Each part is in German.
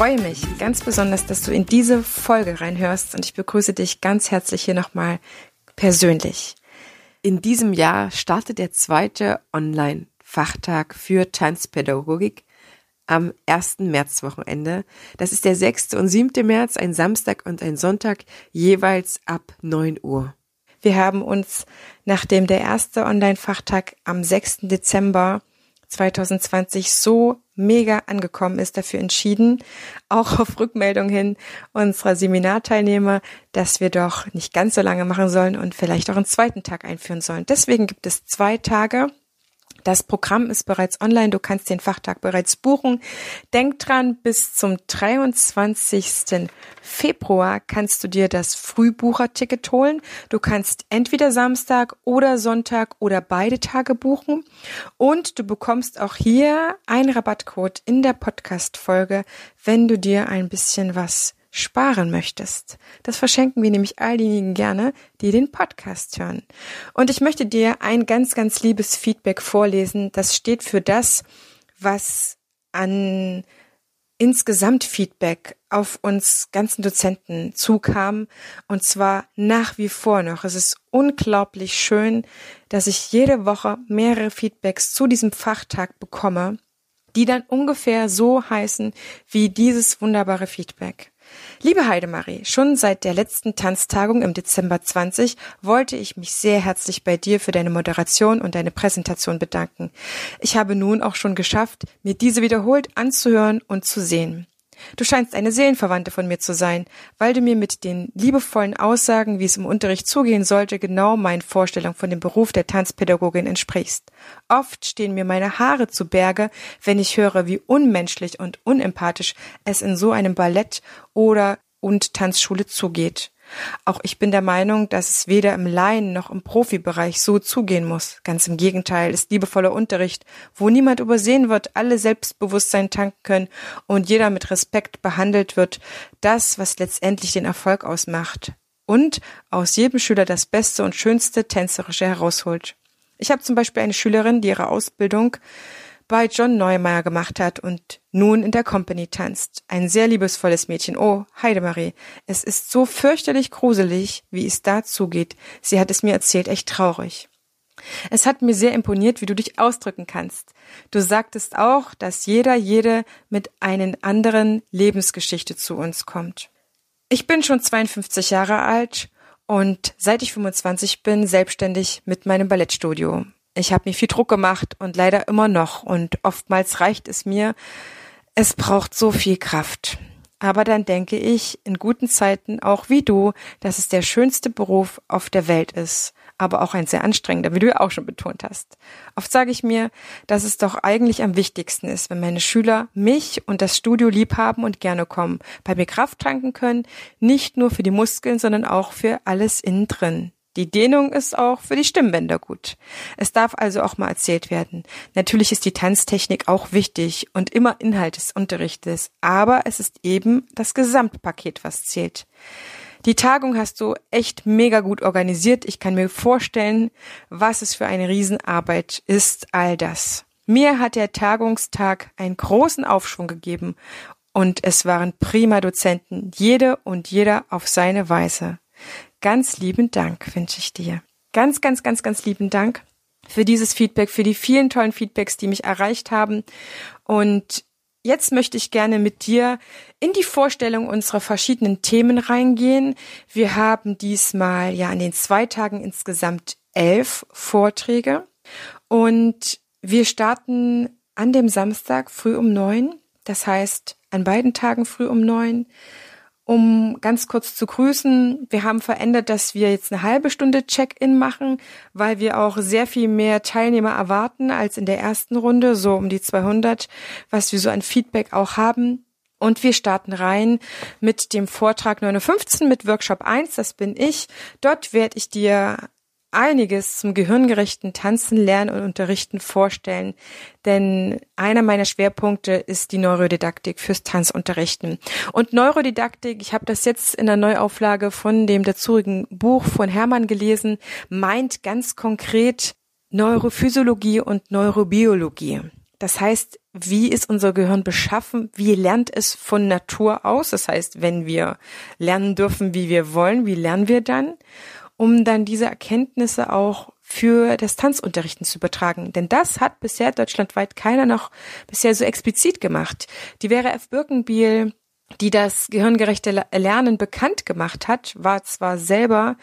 freue mich ganz besonders, dass du in diese Folge reinhörst und ich begrüße dich ganz herzlich hier nochmal persönlich. In diesem Jahr startet der zweite Online-Fachtag für Tanzpädagogik am 1. Märzwochenende. Das ist der 6. und 7. März, ein Samstag und ein Sonntag, jeweils ab 9 Uhr. Wir haben uns, nachdem der erste Online-Fachtag am 6. Dezember 2020 so mega angekommen ist, dafür entschieden, auch auf Rückmeldung hin unserer Seminarteilnehmer, dass wir doch nicht ganz so lange machen sollen und vielleicht auch einen zweiten Tag einführen sollen. Deswegen gibt es zwei Tage das Programm ist bereits online. Du kannst den Fachtag bereits buchen. Denk dran, bis zum 23. Februar kannst du dir das Frühbucherticket holen. Du kannst entweder Samstag oder Sonntag oder beide Tage buchen. Und du bekommst auch hier einen Rabattcode in der Podcast-Folge, wenn du dir ein bisschen was sparen möchtest. Das verschenken wir nämlich all diejenigen gerne, die den Podcast hören. Und ich möchte dir ein ganz, ganz liebes Feedback vorlesen. Das steht für das, was an insgesamt Feedback auf uns ganzen Dozenten zukam. Und zwar nach wie vor noch. Es ist unglaublich schön, dass ich jede Woche mehrere Feedbacks zu diesem Fachtag bekomme, die dann ungefähr so heißen wie dieses wunderbare Feedback. Liebe Heidemarie, schon seit der letzten Tanztagung im Dezember 20 wollte ich mich sehr herzlich bei dir für deine Moderation und deine Präsentation bedanken. Ich habe nun auch schon geschafft, mir diese wiederholt anzuhören und zu sehen. Du scheinst eine Seelenverwandte von mir zu sein, weil du mir mit den liebevollen Aussagen, wie es im Unterricht zugehen sollte, genau meinen Vorstellungen von dem Beruf der Tanzpädagogin entsprichst. Oft stehen mir meine Haare zu Berge, wenn ich höre, wie unmenschlich und unempathisch es in so einem Ballett oder und Tanzschule zugeht. Auch ich bin der Meinung, dass es weder im Laien noch im Profibereich so zugehen muss. Ganz im Gegenteil ist liebevoller Unterricht, wo niemand übersehen wird, alle Selbstbewusstsein tanken können und jeder mit Respekt behandelt wird, das, was letztendlich den Erfolg ausmacht und aus jedem Schüler das Beste und Schönste Tänzerische herausholt. Ich habe zum Beispiel eine Schülerin, die ihre Ausbildung bei John Neumeier gemacht hat und nun in der Company tanzt. Ein sehr liebesvolles Mädchen. Oh, Heidemarie, es ist so fürchterlich gruselig, wie es da zugeht. Sie hat es mir erzählt, echt traurig. Es hat mir sehr imponiert, wie du dich ausdrücken kannst. Du sagtest auch, dass jeder, jede mit einer anderen Lebensgeschichte zu uns kommt. Ich bin schon 52 Jahre alt und seit ich 25 bin selbstständig mit meinem Ballettstudio. Ich habe mir viel Druck gemacht und leider immer noch. Und oftmals reicht es mir, es braucht so viel Kraft. Aber dann denke ich in guten Zeiten auch wie du, dass es der schönste Beruf auf der Welt ist, aber auch ein sehr anstrengender, wie du ja auch schon betont hast. Oft sage ich mir, dass es doch eigentlich am wichtigsten ist, wenn meine Schüler mich und das Studio lieb haben und gerne kommen, bei mir Kraft tanken können, nicht nur für die Muskeln, sondern auch für alles innen drin. Die Dehnung ist auch für die Stimmbänder gut. Es darf also auch mal erzählt werden. Natürlich ist die Tanztechnik auch wichtig und immer Inhalt des Unterrichtes, aber es ist eben das Gesamtpaket, was zählt. Die Tagung hast du echt mega gut organisiert. Ich kann mir vorstellen, was es für eine Riesenarbeit ist, all das. Mir hat der Tagungstag einen großen Aufschwung gegeben und es waren prima Dozenten, jede und jeder auf seine Weise. Ganz lieben Dank wünsche ich dir. Ganz, ganz, ganz, ganz lieben Dank für dieses Feedback, für die vielen tollen Feedbacks, die mich erreicht haben. Und jetzt möchte ich gerne mit dir in die Vorstellung unserer verschiedenen Themen reingehen. Wir haben diesmal ja an den zwei Tagen insgesamt elf Vorträge und wir starten an dem Samstag früh um neun. Das heißt, an beiden Tagen früh um neun um ganz kurz zu grüßen. Wir haben verändert, dass wir jetzt eine halbe Stunde Check-in machen, weil wir auch sehr viel mehr Teilnehmer erwarten als in der ersten Runde, so um die 200, was wir so an Feedback auch haben. Und wir starten rein mit dem Vortrag 915 mit Workshop 1, das bin ich. Dort werde ich dir einiges zum gehirngerechten Tanzen, Lernen und Unterrichten vorstellen, denn einer meiner Schwerpunkte ist die Neurodidaktik fürs Tanzunterrichten. Und Neurodidaktik, ich habe das jetzt in der Neuauflage von dem dazurigen Buch von Hermann gelesen, meint ganz konkret Neurophysiologie und Neurobiologie. Das heißt, wie ist unser Gehirn beschaffen? Wie lernt es von Natur aus? Das heißt, wenn wir lernen dürfen, wie wir wollen, wie lernen wir dann? Um dann diese Erkenntnisse auch für das Tanzunterrichten zu übertragen. Denn das hat bisher deutschlandweit keiner noch bisher so explizit gemacht. Die Vera F. Birkenbiel, die das gehirngerechte Lernen bekannt gemacht hat, war zwar selber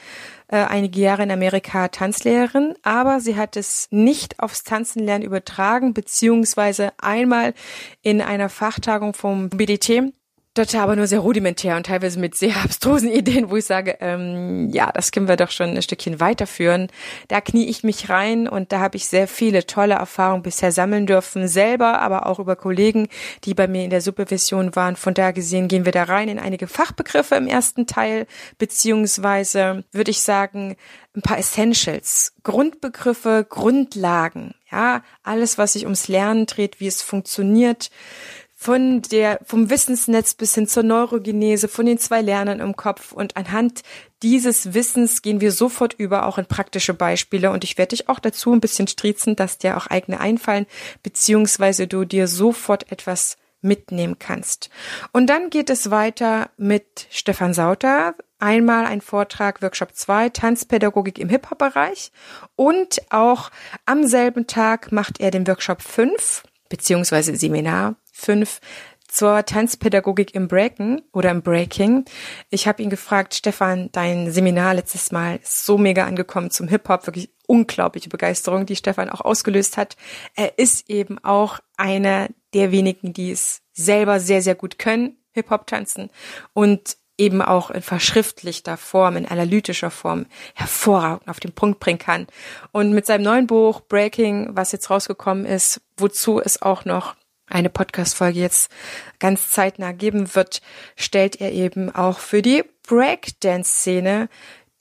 äh, einige Jahre in Amerika Tanzlehrerin, aber sie hat es nicht aufs Tanzenlernen übertragen, beziehungsweise einmal in einer Fachtagung vom BDT Dort aber nur sehr rudimentär und teilweise mit sehr abstrusen Ideen, wo ich sage, ähm, ja, das können wir doch schon ein Stückchen weiterführen. Da knie ich mich rein und da habe ich sehr viele tolle Erfahrungen bisher sammeln dürfen, selber, aber auch über Kollegen, die bei mir in der Supervision waren. Von da gesehen gehen wir da rein in einige Fachbegriffe im ersten Teil, beziehungsweise würde ich sagen, ein paar Essentials, Grundbegriffe, Grundlagen, ja, alles, was sich ums Lernen dreht, wie es funktioniert, von der, vom Wissensnetz bis hin zur Neurogenese, von den zwei Lernern im Kopf. Und anhand dieses Wissens gehen wir sofort über auch in praktische Beispiele. Und ich werde dich auch dazu ein bisschen striezen, dass dir auch eigene einfallen, beziehungsweise du dir sofort etwas mitnehmen kannst. Und dann geht es weiter mit Stefan Sauter. Einmal ein Vortrag, Workshop 2, Tanzpädagogik im Hip-Hop-Bereich. Und auch am selben Tag macht er den Workshop 5, beziehungsweise Seminar 5 zur Tanzpädagogik im Breaken oder im Breaking. Ich habe ihn gefragt, Stefan, dein Seminar letztes Mal ist so mega angekommen zum Hip-Hop, wirklich unglaubliche Begeisterung, die Stefan auch ausgelöst hat. Er ist eben auch einer der wenigen, die es selber sehr, sehr gut können, Hip-Hop tanzen und eben auch in verschriftlichter Form, in analytischer Form hervorragend auf den Punkt bringen kann. Und mit seinem neuen Buch Breaking, was jetzt rausgekommen ist, wozu es auch noch eine Podcast-Folge jetzt ganz zeitnah geben wird, stellt er eben auch für die Breakdance-Szene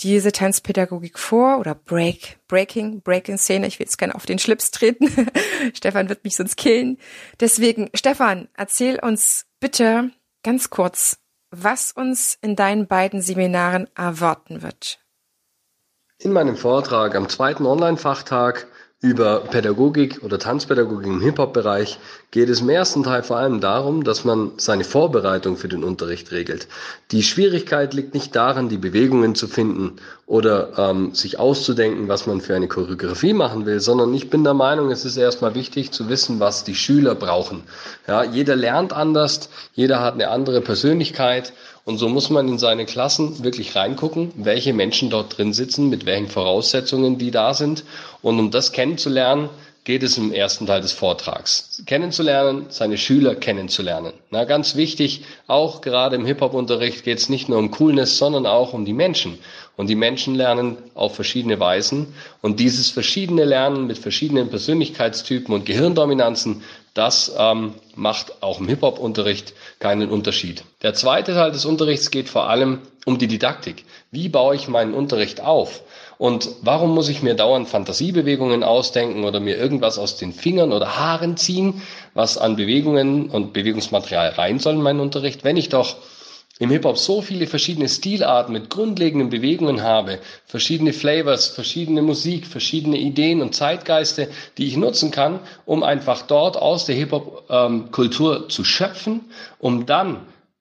diese Tanzpädagogik vor oder Break, Breaking, Breaking-Szene. Ich will jetzt gerne auf den Schlips treten. Stefan wird mich sonst killen. Deswegen, Stefan, erzähl uns bitte ganz kurz, was uns in deinen beiden Seminaren erwarten wird. In meinem Vortrag am zweiten Online-Fachtag über Pädagogik oder Tanzpädagogik im Hip-Hop-Bereich geht es im ersten Teil vor allem darum, dass man seine Vorbereitung für den Unterricht regelt. Die Schwierigkeit liegt nicht darin, die Bewegungen zu finden oder ähm, sich auszudenken, was man für eine Choreografie machen will, sondern ich bin der Meinung, es ist erstmal wichtig zu wissen, was die Schüler brauchen. Ja, jeder lernt anders, jeder hat eine andere Persönlichkeit und so muss man in seine Klassen wirklich reingucken, welche Menschen dort drin sitzen, mit welchen Voraussetzungen die da sind. Und um das kennenzulernen, geht es im ersten Teil des Vortrags. Kennenzulernen, seine Schüler kennenzulernen. Na, ganz wichtig, auch gerade im Hip-Hop-Unterricht geht es nicht nur um Coolness, sondern auch um die Menschen. Und die Menschen lernen auf verschiedene Weisen. Und dieses verschiedene Lernen mit verschiedenen Persönlichkeitstypen und Gehirndominanzen, das ähm, macht auch im Hip-Hop-Unterricht keinen Unterschied. Der zweite Teil des Unterrichts geht vor allem um die Didaktik. Wie baue ich meinen Unterricht auf? Und warum muss ich mir dauernd Fantasiebewegungen ausdenken oder mir irgendwas aus den Fingern oder Haaren ziehen, was an Bewegungen und Bewegungsmaterial rein soll in meinen Unterricht, wenn ich doch im Hip-Hop so viele verschiedene Stilarten mit grundlegenden Bewegungen habe, verschiedene Flavors, verschiedene Musik, verschiedene Ideen und Zeitgeiste, die ich nutzen kann, um einfach dort aus der Hip-Hop-Kultur ähm, zu schöpfen, um dann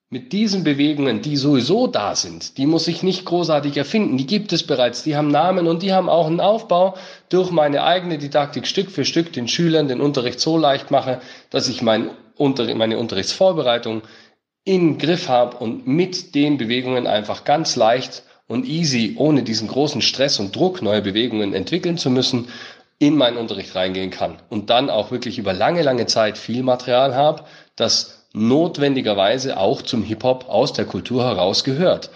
mit diesen Bewegungen, die sowieso da sind, die muss ich nicht großartig erfinden, die gibt es bereits, die haben Namen und die haben auch einen Aufbau durch meine eigene Didaktik Stück für Stück den Schülern den Unterricht so leicht mache, dass ich mein Unter meine Unterrichtsvorbereitung in Griff habe und mit den Bewegungen einfach ganz leicht und easy, ohne diesen großen Stress und Druck, neue Bewegungen entwickeln zu müssen, in meinen Unterricht reingehen kann und dann auch wirklich über lange, lange Zeit viel Material habe, das notwendigerweise auch zum Hip-Hop aus der Kultur heraus gehört.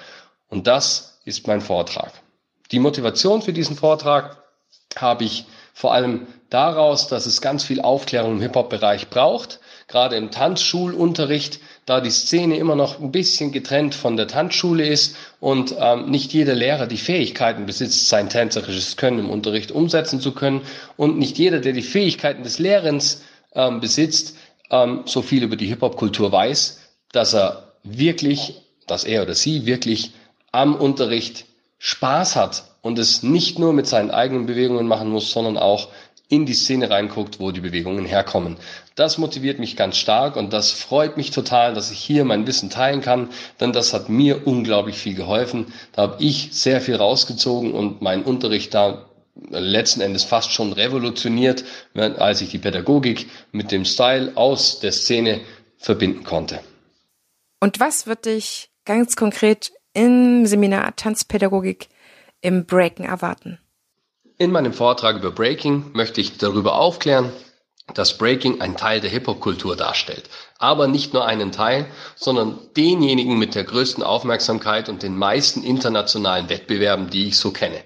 Und das ist mein Vortrag. Die Motivation für diesen Vortrag habe ich vor allem daraus, dass es ganz viel Aufklärung im Hip-Hop-Bereich braucht, gerade im Tanzschulunterricht, da die Szene immer noch ein bisschen getrennt von der Tanzschule ist und ähm, nicht jeder Lehrer die Fähigkeiten besitzt, sein tänzerisches Können im Unterricht umsetzen zu können und nicht jeder, der die Fähigkeiten des Lehrens ähm, besitzt, ähm, so viel über die Hip-Hop-Kultur weiß, dass er wirklich, dass er oder sie wirklich am Unterricht Spaß hat und es nicht nur mit seinen eigenen Bewegungen machen muss, sondern auch in die Szene reinguckt, wo die Bewegungen herkommen. Das motiviert mich ganz stark und das freut mich total, dass ich hier mein Wissen teilen kann, denn das hat mir unglaublich viel geholfen. Da habe ich sehr viel rausgezogen und meinen Unterricht da letzten Endes fast schon revolutioniert, als ich die Pädagogik mit dem Style aus der Szene verbinden konnte. Und was wird dich ganz konkret im Seminar Tanzpädagogik im Breaken erwarten? In meinem Vortrag über Breaking möchte ich darüber aufklären, dass Breaking ein Teil der Hip-Hop-Kultur darstellt. Aber nicht nur einen Teil, sondern denjenigen mit der größten Aufmerksamkeit und den meisten internationalen Wettbewerben, die ich so kenne.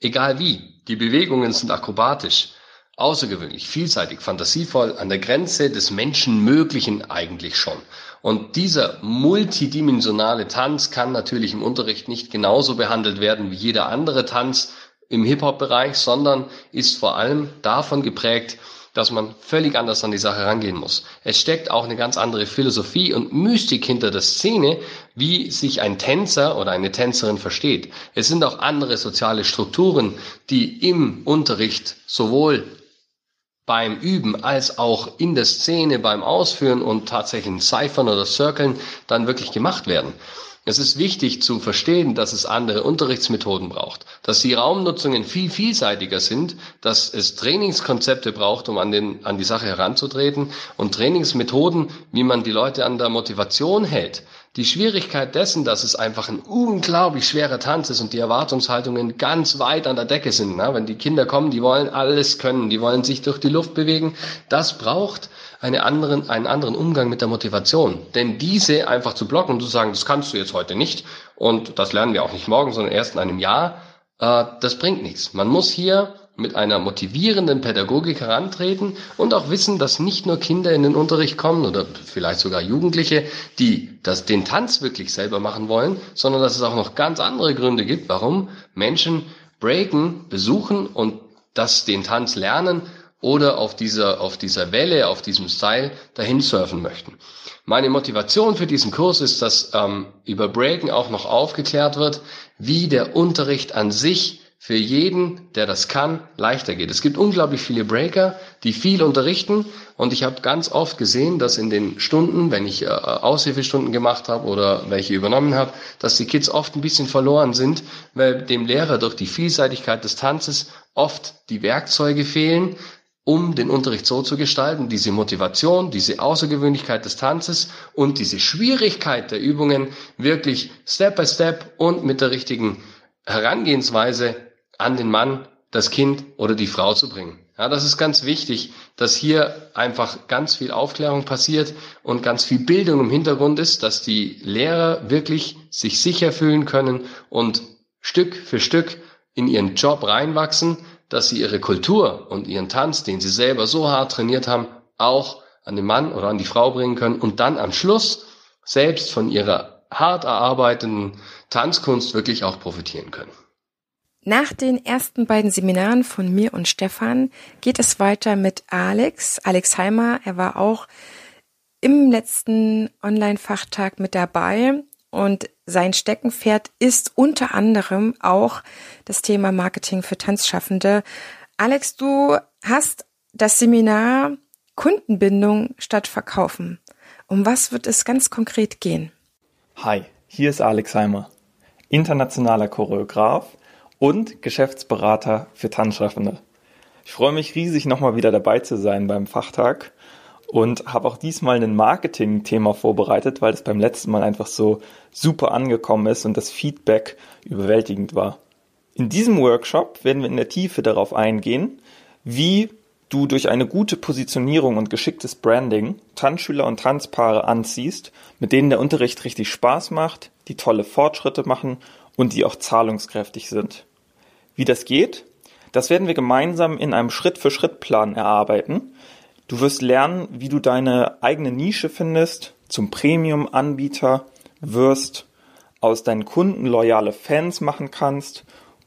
Egal wie, die Bewegungen sind akrobatisch, außergewöhnlich, vielseitig, fantasievoll, an der Grenze des Menschenmöglichen eigentlich schon. Und dieser multidimensionale Tanz kann natürlich im Unterricht nicht genauso behandelt werden wie jeder andere Tanz, im Hip-Hop-Bereich, sondern ist vor allem davon geprägt, dass man völlig anders an die Sache rangehen muss. Es steckt auch eine ganz andere Philosophie und Mystik hinter der Szene, wie sich ein Tänzer oder eine Tänzerin versteht. Es sind auch andere soziale Strukturen, die im Unterricht sowohl beim Üben als auch in der Szene beim Ausführen und tatsächlichen Ciphern oder Circlen dann wirklich gemacht werden. Es ist wichtig zu verstehen, dass es andere Unterrichtsmethoden braucht, dass die Raumnutzungen viel vielseitiger sind, dass es Trainingskonzepte braucht, um an, den, an die Sache heranzutreten und Trainingsmethoden, wie man die Leute an der Motivation hält. Die Schwierigkeit dessen, dass es einfach ein unglaublich schwerer Tanz ist und die Erwartungshaltungen ganz weit an der Decke sind. Ne? Wenn die Kinder kommen, die wollen alles können, die wollen sich durch die Luft bewegen. Das braucht eine anderen, einen anderen Umgang mit der Motivation. Denn diese einfach zu blocken und zu sagen, das kannst du jetzt heute nicht und das lernen wir auch nicht morgen, sondern erst in einem Jahr, äh, das bringt nichts. Man muss hier mit einer motivierenden Pädagogik herantreten und auch wissen, dass nicht nur Kinder in den Unterricht kommen oder vielleicht sogar Jugendliche, die das, den Tanz wirklich selber machen wollen, sondern dass es auch noch ganz andere Gründe gibt, warum Menschen Breaken besuchen und das den Tanz lernen oder auf dieser, auf dieser Welle, auf diesem Style dahin surfen möchten. Meine Motivation für diesen Kurs ist, dass ähm, über Breaken auch noch aufgeklärt wird, wie der Unterricht an sich für jeden, der das kann, leichter geht. Es gibt unglaublich viele Breaker, die viel unterrichten und ich habe ganz oft gesehen, dass in den Stunden, wenn ich äh, Aushilfestunden gemacht habe oder welche übernommen habe, dass die Kids oft ein bisschen verloren sind, weil dem Lehrer durch die Vielseitigkeit des Tanzes oft die Werkzeuge fehlen, um den Unterricht so zu gestalten, diese Motivation, diese Außergewöhnlichkeit des Tanzes und diese Schwierigkeit der Übungen wirklich Step by Step und mit der richtigen Herangehensweise an den Mann, das Kind oder die Frau zu bringen. Ja, das ist ganz wichtig, dass hier einfach ganz viel Aufklärung passiert und ganz viel Bildung im Hintergrund ist, dass die Lehrer wirklich sich sicher fühlen können und Stück für Stück in ihren Job reinwachsen dass sie ihre Kultur und ihren Tanz, den sie selber so hart trainiert haben, auch an den Mann oder an die Frau bringen können und dann am Schluss selbst von ihrer hart erarbeiteten Tanzkunst wirklich auch profitieren können. Nach den ersten beiden Seminaren von mir und Stefan geht es weiter mit Alex, Alex Heimer. Er war auch im letzten Online-Fachtag mit dabei und sein Steckenpferd ist unter anderem auch das Thema Marketing für Tanzschaffende. Alex, du hast das Seminar Kundenbindung statt Verkaufen. Um was wird es ganz konkret gehen? Hi, hier ist Alex Heimer, internationaler Choreograf und Geschäftsberater für Tanzschaffende. Ich freue mich riesig, nochmal wieder dabei zu sein beim Fachtag und habe auch diesmal ein Marketing-Thema vorbereitet, weil es beim letzten Mal einfach so super angekommen ist und das Feedback überwältigend war. In diesem Workshop werden wir in der Tiefe darauf eingehen, wie du durch eine gute Positionierung und geschicktes Branding Tanzschüler und Tanzpaare anziehst, mit denen der Unterricht richtig Spaß macht, die tolle Fortschritte machen und die auch zahlungskräftig sind. Wie das geht, das werden wir gemeinsam in einem Schritt-für-Schritt-Plan erarbeiten, Du wirst lernen, wie du deine eigene Nische findest, zum Premium-Anbieter wirst, aus deinen Kunden loyale Fans machen kannst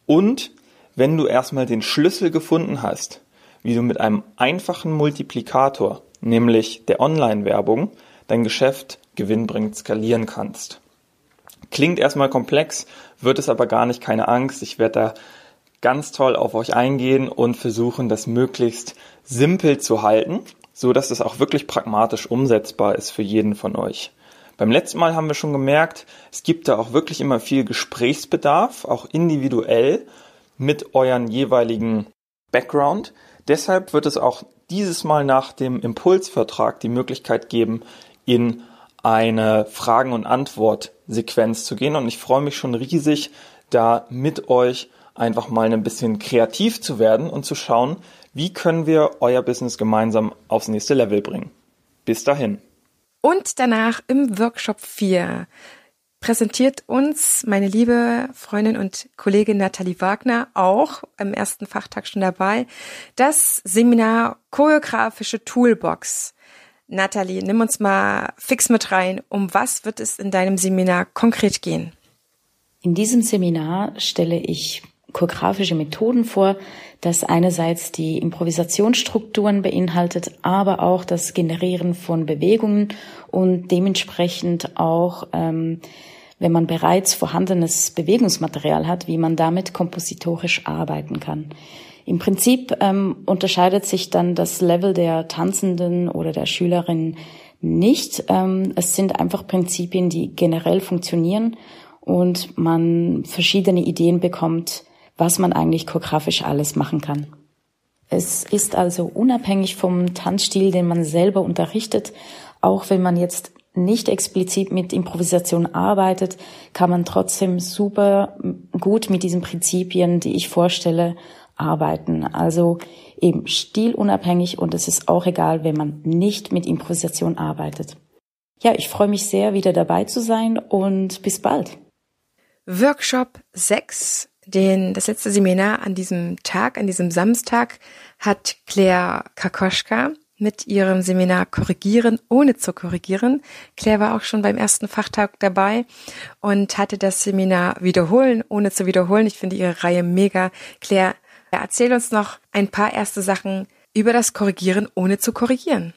und wenn du erstmal den Schlüssel gefunden hast, wie du mit einem einfachen Multiplikator, nämlich der Online-Werbung, dein Geschäft gewinnbringend skalieren kannst. Klingt erstmal komplex, wird es aber gar nicht, keine Angst. Ich werde da ganz toll auf euch eingehen und versuchen, das möglichst simpel zu halten, so dass es auch wirklich pragmatisch umsetzbar ist für jeden von euch. Beim letzten Mal haben wir schon gemerkt, es gibt da auch wirklich immer viel Gesprächsbedarf, auch individuell mit euren jeweiligen Background. Deshalb wird es auch dieses Mal nach dem Impulsvertrag die Möglichkeit geben, in eine Fragen- und Antwort-Sequenz zu gehen. Und ich freue mich schon riesig, da mit euch einfach mal ein bisschen kreativ zu werden und zu schauen, wie können wir euer Business gemeinsam aufs nächste Level bringen. Bis dahin. Und danach im Workshop 4 präsentiert uns meine liebe Freundin und Kollegin Nathalie Wagner auch im ersten Fachtag schon dabei das Seminar Choreografische Toolbox. Nathalie, nimm uns mal fix mit rein. Um was wird es in deinem Seminar konkret gehen? In diesem Seminar stelle ich choreografische Methoden vor, das einerseits die Improvisationsstrukturen beinhaltet, aber auch das Generieren von Bewegungen und dementsprechend auch, ähm, wenn man bereits vorhandenes Bewegungsmaterial hat, wie man damit kompositorisch arbeiten kann. Im Prinzip ähm, unterscheidet sich dann das Level der Tanzenden oder der Schülerin nicht. Ähm, es sind einfach Prinzipien, die generell funktionieren und man verschiedene Ideen bekommt, was man eigentlich choreografisch alles machen kann. Es ist also unabhängig vom Tanzstil, den man selber unterrichtet, auch wenn man jetzt nicht explizit mit Improvisation arbeitet, kann man trotzdem super gut mit diesen Prinzipien, die ich vorstelle, arbeiten. Also eben stilunabhängig und es ist auch egal, wenn man nicht mit Improvisation arbeitet. Ja, ich freue mich sehr, wieder dabei zu sein und bis bald. Workshop 6, den, das letzte Seminar an diesem Tag, an diesem Samstag, hat Claire Kakoschka mit ihrem Seminar Korrigieren ohne zu korrigieren. Claire war auch schon beim ersten Fachtag dabei und hatte das Seminar Wiederholen ohne zu wiederholen. Ich finde ihre Reihe mega. Claire, Erzähl uns noch ein paar erste Sachen über das Korrigieren ohne zu korrigieren.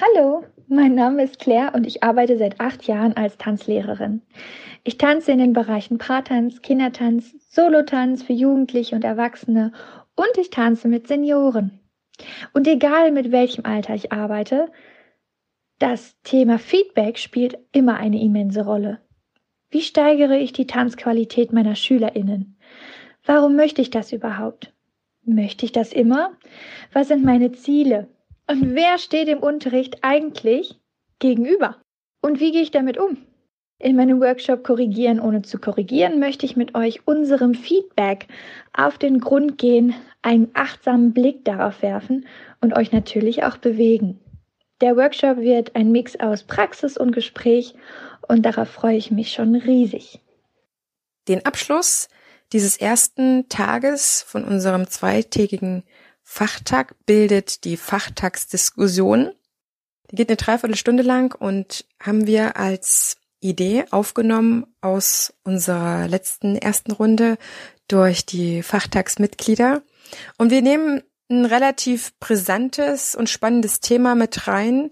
Hallo, mein Name ist Claire und ich arbeite seit acht Jahren als Tanzlehrerin. Ich tanze in den Bereichen Paartanz, Kindertanz, Solotanz für Jugendliche und Erwachsene und ich tanze mit Senioren. Und egal mit welchem Alter ich arbeite, das Thema Feedback spielt immer eine immense Rolle. Wie steigere ich die Tanzqualität meiner Schülerinnen? Warum möchte ich das überhaupt? Möchte ich das immer? Was sind meine Ziele? Und wer steht im Unterricht eigentlich gegenüber? Und wie gehe ich damit um? In meinem Workshop Korrigieren ohne zu korrigieren möchte ich mit euch unserem Feedback auf den Grund gehen, einen achtsamen Blick darauf werfen und euch natürlich auch bewegen. Der Workshop wird ein Mix aus Praxis und Gespräch und darauf freue ich mich schon riesig. Den Abschluss dieses ersten Tages von unserem zweitägigen Fachtag bildet die Fachtagsdiskussion. Die geht eine Dreiviertelstunde lang und haben wir als Idee aufgenommen aus unserer letzten ersten Runde durch die Fachtagsmitglieder. Und wir nehmen ein relativ brisantes und spannendes Thema mit rein.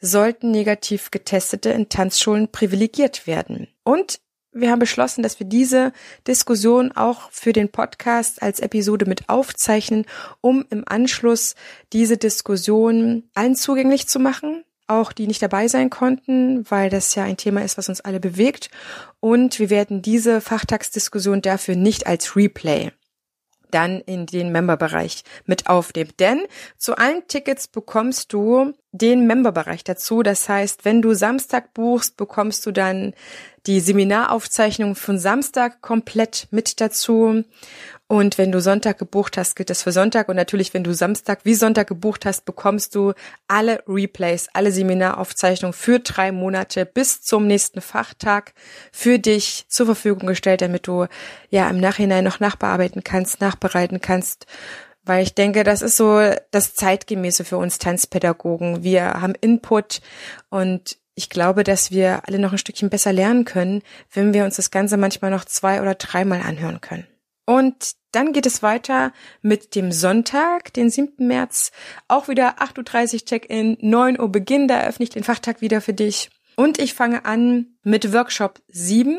Sollten negativ Getestete in Tanzschulen privilegiert werden? Und wir haben beschlossen, dass wir diese Diskussion auch für den Podcast als Episode mit aufzeichnen, um im Anschluss diese Diskussion allen zugänglich zu machen, auch die nicht dabei sein konnten, weil das ja ein Thema ist, was uns alle bewegt. Und wir werden diese Fachtagsdiskussion dafür nicht als Replay dann in den Memberbereich mit aufnehmen. Denn zu allen Tickets bekommst du den Memberbereich dazu. Das heißt, wenn du Samstag buchst, bekommst du dann die Seminaraufzeichnung von Samstag komplett mit dazu. Und wenn du Sonntag gebucht hast, gilt das für Sonntag. Und natürlich, wenn du Samstag wie Sonntag gebucht hast, bekommst du alle Replays, alle Seminaraufzeichnungen für drei Monate bis zum nächsten Fachtag für dich zur Verfügung gestellt, damit du ja im Nachhinein noch nachbearbeiten kannst, nachbereiten kannst weil ich denke, das ist so das Zeitgemäße für uns Tanzpädagogen. Wir haben Input und ich glaube, dass wir alle noch ein Stückchen besser lernen können, wenn wir uns das Ganze manchmal noch zwei oder dreimal anhören können. Und dann geht es weiter mit dem Sonntag, den 7. März. Auch wieder 8.30 Uhr Check-in, 9 Uhr Beginn, da eröffne ich den Fachtag wieder für dich. Und ich fange an mit Workshop 7,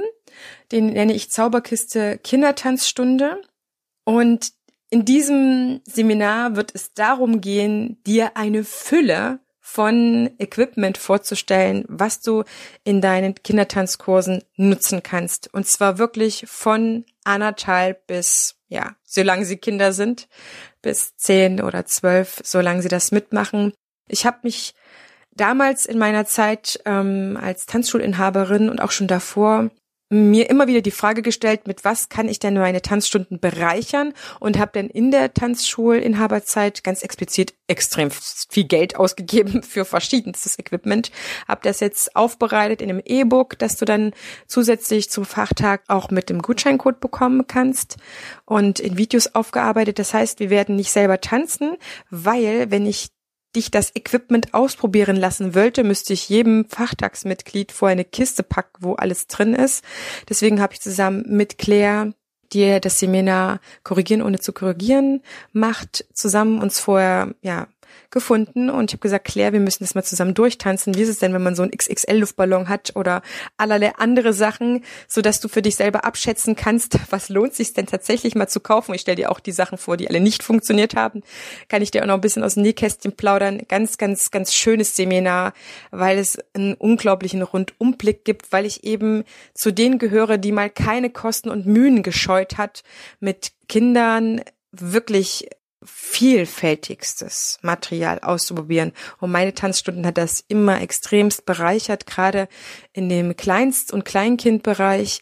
den nenne ich Zauberkiste Kindertanzstunde. Und in diesem Seminar wird es darum gehen, dir eine Fülle von Equipment vorzustellen, was du in deinen Kindertanzkursen nutzen kannst. Und zwar wirklich von anderthalb bis, ja, solange sie Kinder sind, bis zehn oder zwölf, solange sie das mitmachen. Ich habe mich damals in meiner Zeit ähm, als Tanzschulinhaberin und auch schon davor mir immer wieder die Frage gestellt, mit was kann ich denn meine Tanzstunden bereichern und habe dann in der Tanzschulinhaberzeit ganz explizit extrem viel Geld ausgegeben für verschiedenstes Equipment. Habe das jetzt aufbereitet in einem E-Book, das du dann zusätzlich zum Fachtag auch mit dem Gutscheincode bekommen kannst und in Videos aufgearbeitet. Das heißt, wir werden nicht selber tanzen, weil wenn ich dich das Equipment ausprobieren lassen wollte, müsste ich jedem Fachtagsmitglied vor eine Kiste packen, wo alles drin ist. Deswegen habe ich zusammen mit Claire die das Seminar Korrigieren ohne zu korrigieren macht, zusammen uns vorher ja gefunden und ich habe gesagt, Claire, wir müssen das mal zusammen durchtanzen. Wie ist es denn, wenn man so einen XXL-Luftballon hat oder allerlei andere Sachen, so dass du für dich selber abschätzen kannst, was lohnt sich denn tatsächlich mal zu kaufen. Ich stelle dir auch die Sachen vor, die alle nicht funktioniert haben. Kann ich dir auch noch ein bisschen aus dem Nähkästchen plaudern. Ganz, ganz, ganz schönes Seminar, weil es einen unglaublichen Rundumblick gibt, weil ich eben zu denen gehöre, die mal keine Kosten und Mühen gescheut hat, mit Kindern wirklich vielfältigstes Material auszuprobieren. Und meine Tanzstunden hat das immer extremst bereichert. Gerade in dem Kleinst- und Kleinkindbereich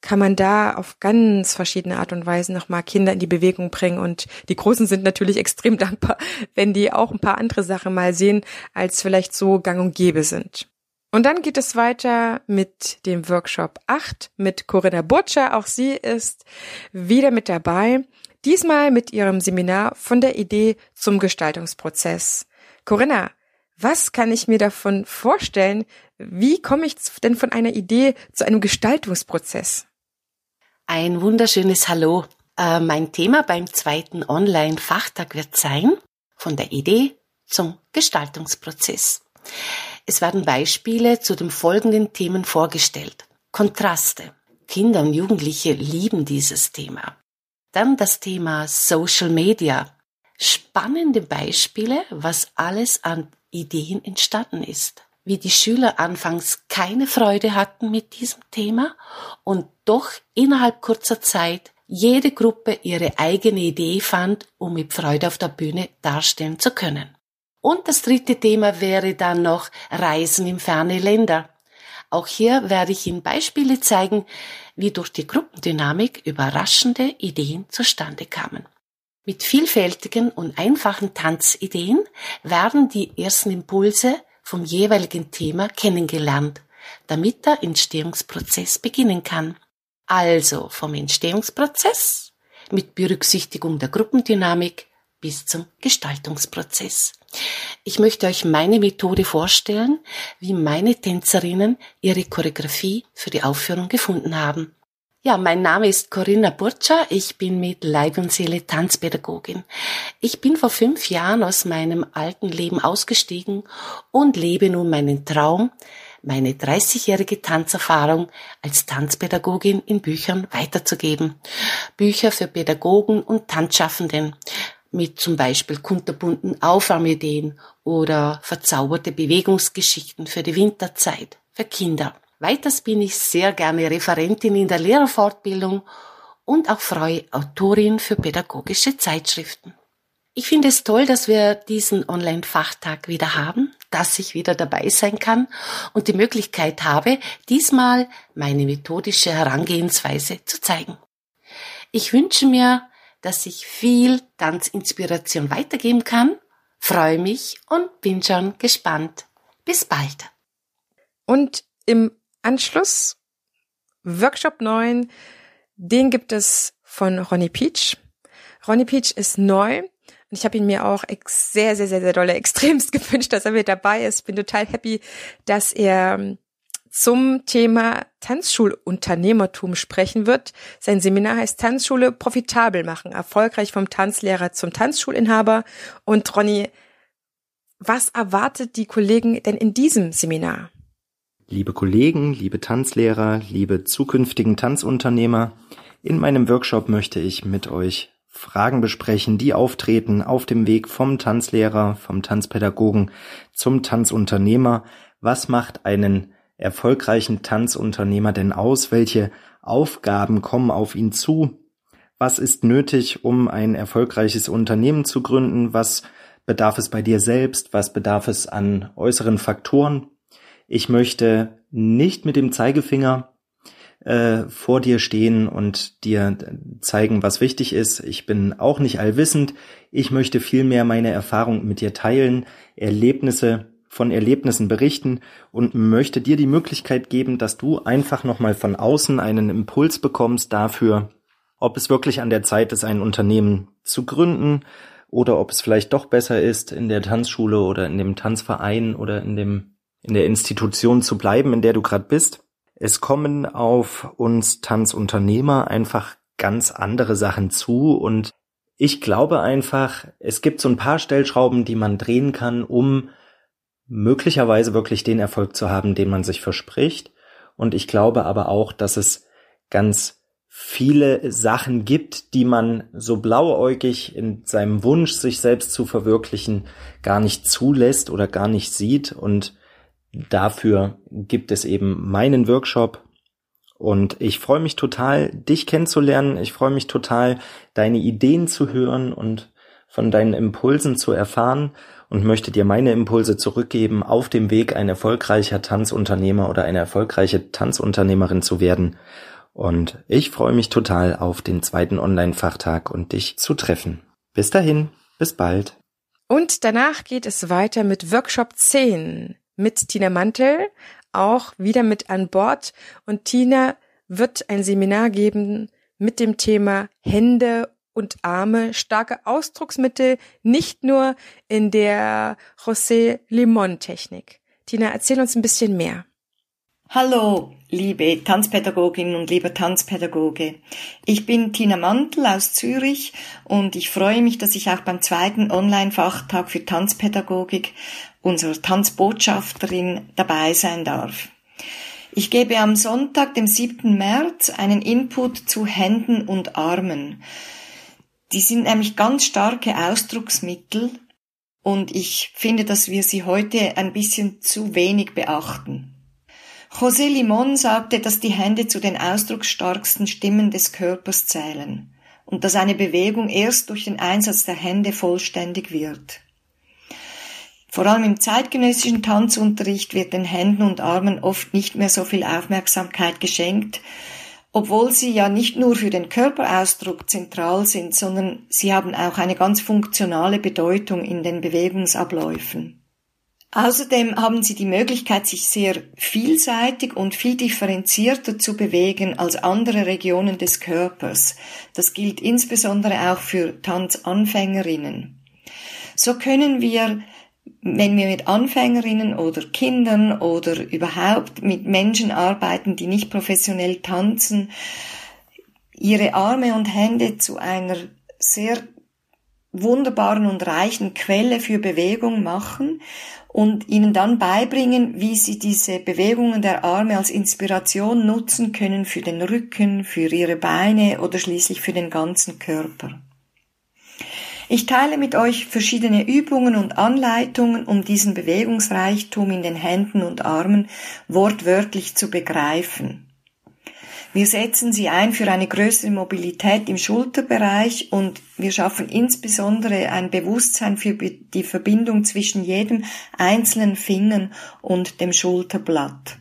kann man da auf ganz verschiedene Art und Weise nochmal Kinder in die Bewegung bringen. Und die Großen sind natürlich extrem dankbar, wenn die auch ein paar andere Sachen mal sehen, als vielleicht so gang und gäbe sind. Und dann geht es weiter mit dem Workshop 8 mit Corinna Butcher. Auch sie ist wieder mit dabei. Diesmal mit ihrem Seminar von der Idee zum Gestaltungsprozess. Corinna, was kann ich mir davon vorstellen? Wie komme ich denn von einer Idee zu einem Gestaltungsprozess? Ein wunderschönes Hallo. Äh, mein Thema beim zweiten Online-Fachtag wird sein, von der Idee zum Gestaltungsprozess. Es werden Beispiele zu den folgenden Themen vorgestellt. Kontraste. Kinder und Jugendliche lieben dieses Thema. Dann das Thema Social Media. Spannende Beispiele, was alles an Ideen entstanden ist. Wie die Schüler anfangs keine Freude hatten mit diesem Thema und doch innerhalb kurzer Zeit jede Gruppe ihre eigene Idee fand, um mit Freude auf der Bühne darstellen zu können. Und das dritte Thema wäre dann noch Reisen in ferne Länder. Auch hier werde ich Ihnen Beispiele zeigen, wie durch die Gruppendynamik überraschende Ideen zustande kamen. Mit vielfältigen und einfachen Tanzideen werden die ersten Impulse vom jeweiligen Thema kennengelernt, damit der Entstehungsprozess beginnen kann. Also vom Entstehungsprozess mit Berücksichtigung der Gruppendynamik bis zum Gestaltungsprozess. Ich möchte euch meine Methode vorstellen, wie meine Tänzerinnen ihre Choreografie für die Aufführung gefunden haben. Ja, mein Name ist Corinna Burtscher. Ich bin mit Leib und Seele Tanzpädagogin. Ich bin vor fünf Jahren aus meinem alten Leben ausgestiegen und lebe nun meinen Traum, meine 30-jährige Tanzerfahrung als Tanzpädagogin in Büchern weiterzugeben. Bücher für Pädagogen und Tanzschaffenden mit zum Beispiel kunterbunten Aufwärmideen oder verzauberte Bewegungsgeschichten für die Winterzeit für Kinder. Weiters bin ich sehr gerne Referentin in der Lehrerfortbildung und auch freie Autorin für pädagogische Zeitschriften. Ich finde es toll, dass wir diesen Online-Fachtag wieder haben, dass ich wieder dabei sein kann und die Möglichkeit habe, diesmal meine methodische Herangehensweise zu zeigen. Ich wünsche mir, dass ich viel Tanzinspiration weitergeben kann, freue mich und bin schon gespannt. Bis bald. Und im Anschluss Workshop 9, den gibt es von Ronny Peach. Ronny Peach ist neu Und ich habe ihn mir auch sehr, sehr, sehr, sehr dolle extremst gewünscht, dass er mit dabei ist. Bin total happy, dass er zum Thema Tanzschulunternehmertum sprechen wird. Sein Seminar heißt Tanzschule profitabel machen, erfolgreich vom Tanzlehrer zum Tanzschulinhaber. Und Ronny, was erwartet die Kollegen denn in diesem Seminar? Liebe Kollegen, liebe Tanzlehrer, liebe zukünftigen Tanzunternehmer, in meinem Workshop möchte ich mit euch Fragen besprechen, die auftreten auf dem Weg vom Tanzlehrer, vom Tanzpädagogen zum Tanzunternehmer. Was macht einen erfolgreichen Tanzunternehmer denn aus? Welche Aufgaben kommen auf ihn zu? Was ist nötig, um ein erfolgreiches Unternehmen zu gründen? Was bedarf es bei dir selbst? Was bedarf es an äußeren Faktoren? Ich möchte nicht mit dem Zeigefinger äh, vor dir stehen und dir zeigen, was wichtig ist. Ich bin auch nicht allwissend. Ich möchte vielmehr meine Erfahrung mit dir teilen, Erlebnisse von Erlebnissen berichten und möchte dir die Möglichkeit geben, dass du einfach nochmal von außen einen Impuls bekommst dafür, ob es wirklich an der Zeit ist, ein Unternehmen zu gründen oder ob es vielleicht doch besser ist, in der Tanzschule oder in dem Tanzverein oder in dem in der Institution zu bleiben, in der du gerade bist. Es kommen auf uns Tanzunternehmer einfach ganz andere Sachen zu und ich glaube einfach, es gibt so ein paar Stellschrauben, die man drehen kann, um möglicherweise wirklich den Erfolg zu haben, den man sich verspricht. Und ich glaube aber auch, dass es ganz viele Sachen gibt, die man so blauäugig in seinem Wunsch, sich selbst zu verwirklichen, gar nicht zulässt oder gar nicht sieht. Und dafür gibt es eben meinen Workshop. Und ich freue mich total, dich kennenzulernen. Ich freue mich total, deine Ideen zu hören und von deinen Impulsen zu erfahren und möchte dir meine Impulse zurückgeben, auf dem Weg ein erfolgreicher Tanzunternehmer oder eine erfolgreiche Tanzunternehmerin zu werden. Und ich freue mich total auf den zweiten Online-Fachtag und dich zu treffen. Bis dahin, bis bald. Und danach geht es weiter mit Workshop 10 mit Tina Mantel auch wieder mit an Bord und Tina wird ein Seminar geben mit dem Thema Hände und Arme, starke Ausdrucksmittel, nicht nur in der José Limon Technik. Tina, erzähl uns ein bisschen mehr. Hallo, liebe Tanzpädagogin und lieber Tanzpädagoge. Ich bin Tina Mantel aus Zürich und ich freue mich, dass ich auch beim zweiten Online-Fachtag für Tanzpädagogik unserer Tanzbotschafterin dabei sein darf. Ich gebe am Sonntag, dem 7. März, einen Input zu Händen und Armen. Die sind nämlich ganz starke Ausdrucksmittel und ich finde, dass wir sie heute ein bisschen zu wenig beachten. José Limon sagte, dass die Hände zu den ausdrucksstarksten Stimmen des Körpers zählen und dass eine Bewegung erst durch den Einsatz der Hände vollständig wird. Vor allem im zeitgenössischen Tanzunterricht wird den Händen und Armen oft nicht mehr so viel Aufmerksamkeit geschenkt, obwohl sie ja nicht nur für den Körperausdruck zentral sind, sondern sie haben auch eine ganz funktionale Bedeutung in den Bewegungsabläufen. Außerdem haben sie die Möglichkeit, sich sehr vielseitig und viel differenzierter zu bewegen als andere Regionen des Körpers. Das gilt insbesondere auch für Tanzanfängerinnen. So können wir, wenn wir mit Anfängerinnen oder Kindern oder überhaupt mit Menschen arbeiten, die nicht professionell tanzen, ihre Arme und Hände zu einer sehr wunderbaren und reichen Quelle für Bewegung machen und ihnen dann beibringen, wie sie diese Bewegungen der Arme als Inspiration nutzen können für den Rücken, für ihre Beine oder schließlich für den ganzen Körper. Ich teile mit euch verschiedene Übungen und Anleitungen, um diesen Bewegungsreichtum in den Händen und Armen wortwörtlich zu begreifen. Wir setzen sie ein für eine größere Mobilität im Schulterbereich und wir schaffen insbesondere ein Bewusstsein für die Verbindung zwischen jedem einzelnen Fingern und dem Schulterblatt.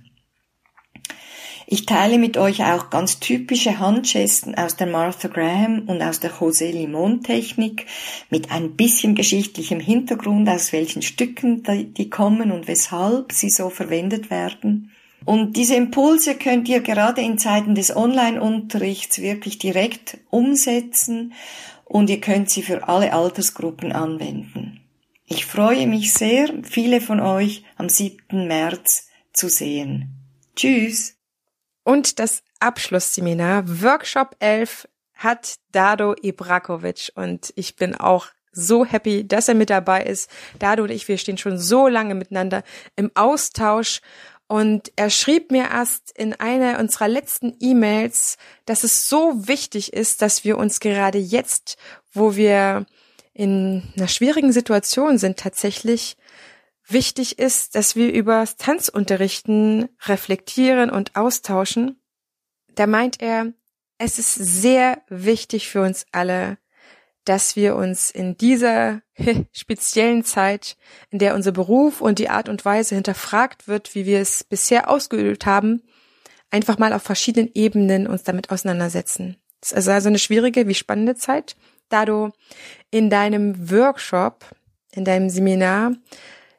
Ich teile mit euch auch ganz typische Handgesten aus der Martha Graham und aus der José Limon Technik mit ein bisschen geschichtlichem Hintergrund, aus welchen Stücken die kommen und weshalb sie so verwendet werden. Und diese Impulse könnt ihr gerade in Zeiten des Online-Unterrichts wirklich direkt umsetzen und ihr könnt sie für alle Altersgruppen anwenden. Ich freue mich sehr, viele von euch am 7. März zu sehen. Tschüss! Und das Abschlussseminar Workshop 11 hat Dado Ibrakovic und ich bin auch so happy, dass er mit dabei ist. Dado und ich, wir stehen schon so lange miteinander im Austausch und er schrieb mir erst in einer unserer letzten E-Mails, dass es so wichtig ist, dass wir uns gerade jetzt, wo wir in einer schwierigen Situation sind, tatsächlich wichtig ist, dass wir über Tanzunterrichten reflektieren und austauschen. Da meint er, es ist sehr wichtig für uns alle, dass wir uns in dieser speziellen Zeit, in der unser Beruf und die Art und Weise hinterfragt wird, wie wir es bisher ausgeübt haben, einfach mal auf verschiedenen Ebenen uns damit auseinandersetzen. Es ist also eine schwierige wie spannende Zeit, da du in deinem Workshop, in deinem Seminar,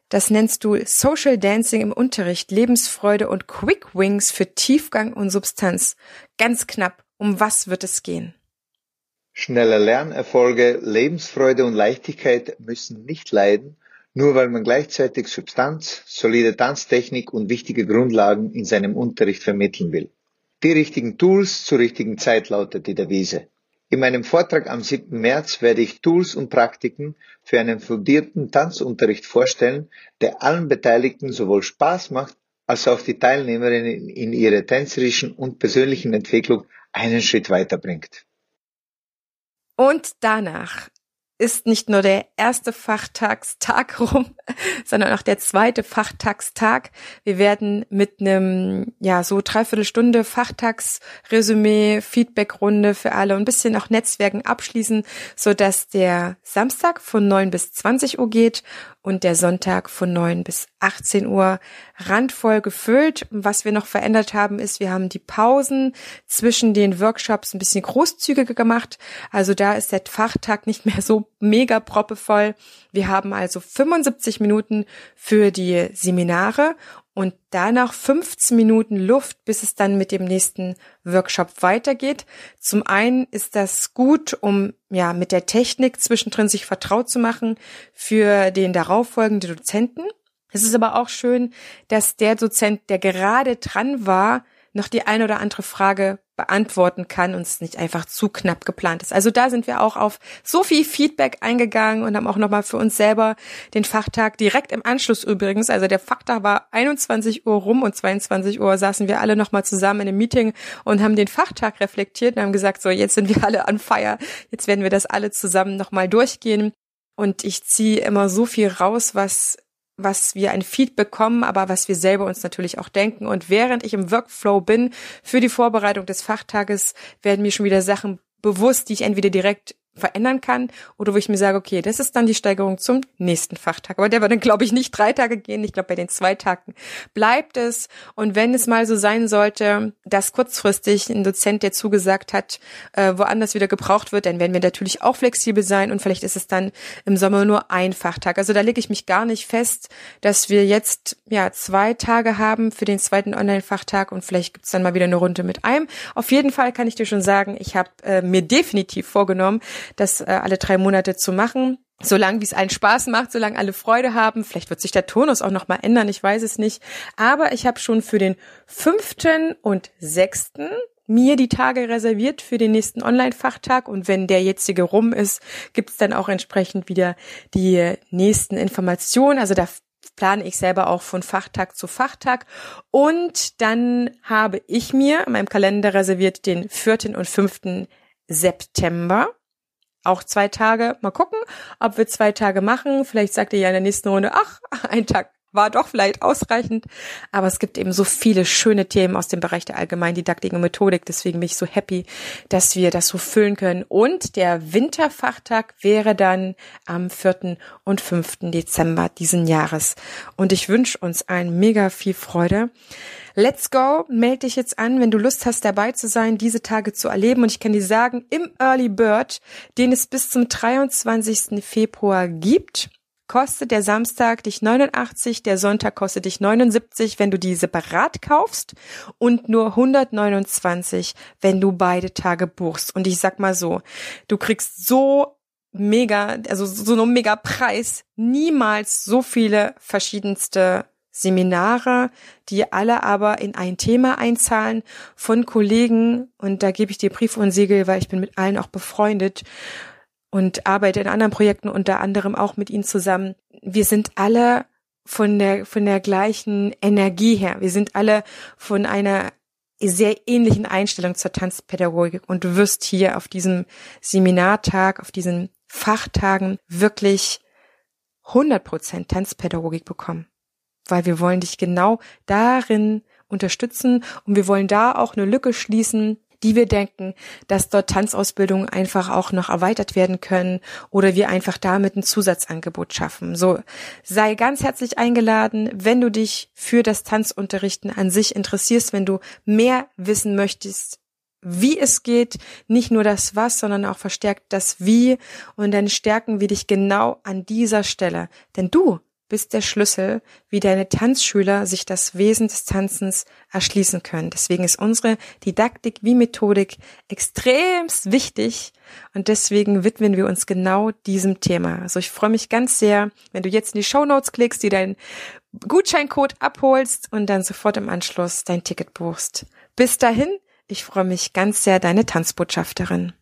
das nennst du Social Dancing im Unterricht, Lebensfreude und Quick Wings für Tiefgang und Substanz. Ganz knapp, um was wird es gehen? Schnelle Lernerfolge, Lebensfreude und Leichtigkeit müssen nicht leiden, nur weil man gleichzeitig Substanz, solide Tanztechnik und wichtige Grundlagen in seinem Unterricht vermitteln will. Die richtigen Tools zur richtigen Zeit lautet die Devise. In meinem Vortrag am 7. März werde ich Tools und Praktiken für einen fundierten Tanzunterricht vorstellen, der allen Beteiligten sowohl Spaß macht, als auch die Teilnehmerinnen in ihrer tänzerischen und persönlichen Entwicklung einen Schritt weiterbringt. Und danach ist nicht nur der erste Fachtagstag rum, sondern auch der zweite Fachtagstag. Wir werden mit einem, ja, so dreiviertel Stunde Fachtagsresümee, Feedbackrunde für alle und ein bisschen auch Netzwerken abschließen, so dass der Samstag von 9 bis 20 Uhr geht und der Sonntag von 9 bis 18 Uhr randvoll gefüllt. Was wir noch verändert haben, ist, wir haben die Pausen zwischen den Workshops ein bisschen großzügiger gemacht. Also da ist der Fachtag nicht mehr so mega proppevoll. Wir haben also 75 Minuten für die Seminare und danach 15 Minuten Luft, bis es dann mit dem nächsten Workshop weitergeht. Zum einen ist das gut, um ja mit der Technik zwischendrin sich vertraut zu machen für den darauffolgenden Dozenten. Es ist aber auch schön, dass der Dozent, der gerade dran war, noch die eine oder andere Frage beantworten kann und es nicht einfach zu knapp geplant ist. Also da sind wir auch auf so viel Feedback eingegangen und haben auch nochmal für uns selber den Fachtag direkt im Anschluss übrigens, also der Fachtag war 21 Uhr rum und 22 Uhr saßen wir alle nochmal zusammen in einem Meeting und haben den Fachtag reflektiert und haben gesagt, so jetzt sind wir alle an Feier, jetzt werden wir das alle zusammen nochmal durchgehen. Und ich ziehe immer so viel raus, was was wir ein Feed bekommen, aber was wir selber uns natürlich auch denken. Und während ich im Workflow bin für die Vorbereitung des Fachtages, werden mir schon wieder Sachen bewusst, die ich entweder direkt verändern kann oder wo ich mir sage, okay, das ist dann die Steigerung zum nächsten Fachtag. Aber der wird dann, glaube ich, nicht drei Tage gehen. Ich glaube, bei den zwei Tagen bleibt es. Und wenn es mal so sein sollte, dass kurzfristig ein Dozent, der zugesagt hat, äh, woanders wieder gebraucht wird, dann werden wir natürlich auch flexibel sein und vielleicht ist es dann im Sommer nur ein Fachtag. Also da lege ich mich gar nicht fest, dass wir jetzt ja zwei Tage haben für den zweiten Online-Fachtag und vielleicht gibt's dann mal wieder eine Runde mit einem. Auf jeden Fall kann ich dir schon sagen, ich habe äh, mir definitiv vorgenommen, das äh, alle drei Monate zu machen. Solange wie es allen Spaß macht, solange alle Freude haben. Vielleicht wird sich der Turnus auch nochmal ändern, ich weiß es nicht. Aber ich habe schon für den fünften und sechsten mir die Tage reserviert für den nächsten Online-Fachtag und wenn der jetzige rum ist, gibt's dann auch entsprechend wieder die nächsten Informationen. Also da plane ich selber auch von Fachtag zu Fachtag. Und dann habe ich mir in meinem Kalender reserviert den vierten und fünften September auch zwei Tage. Mal gucken, ob wir zwei Tage machen. Vielleicht sagt ihr ja in der nächsten Runde, ach, ein Tag war doch vielleicht ausreichend. Aber es gibt eben so viele schöne Themen aus dem Bereich der Allgemeindidaktik und Methodik. Deswegen bin ich so happy, dass wir das so füllen können. Und der Winterfachtag wäre dann am 4. und 5. Dezember diesen Jahres. Und ich wünsche uns allen mega viel Freude. Let's go, melde dich jetzt an, wenn du Lust hast, dabei zu sein, diese Tage zu erleben. Und ich kann dir sagen, im Early Bird, den es bis zum 23. Februar gibt, kostet der Samstag dich 89, der Sonntag kostet dich 79, wenn du die separat kaufst und nur 129, wenn du beide Tage buchst. Und ich sag mal so, du kriegst so mega, also so einen mega Preis, niemals so viele verschiedenste Seminare, die alle aber in ein Thema einzahlen von Kollegen und da gebe ich dir Brief und Siegel, weil ich bin mit allen auch befreundet und arbeite in anderen Projekten unter anderem auch mit ihnen zusammen. Wir sind alle von der von der gleichen Energie her. Wir sind alle von einer sehr ähnlichen Einstellung zur Tanzpädagogik und du wirst hier auf diesem Seminartag, auf diesen Fachtagen wirklich 100% Tanzpädagogik bekommen weil wir wollen dich genau darin unterstützen und wir wollen da auch eine Lücke schließen, die wir denken, dass dort Tanzausbildungen einfach auch noch erweitert werden können oder wir einfach damit ein Zusatzangebot schaffen. So sei ganz herzlich eingeladen, wenn du dich für das Tanzunterrichten an sich interessierst, wenn du mehr wissen möchtest, wie es geht, nicht nur das Was, sondern auch verstärkt das Wie und dann stärken wir dich genau an dieser Stelle. Denn du bist der Schlüssel, wie deine Tanzschüler sich das Wesen des Tanzens erschließen können. Deswegen ist unsere Didaktik wie Methodik extremst wichtig und deswegen widmen wir uns genau diesem Thema. Also ich freue mich ganz sehr, wenn du jetzt in die Show Notes klickst, die deinen Gutscheincode abholst und dann sofort im Anschluss dein Ticket buchst. Bis dahin, ich freue mich ganz sehr, deine Tanzbotschafterin.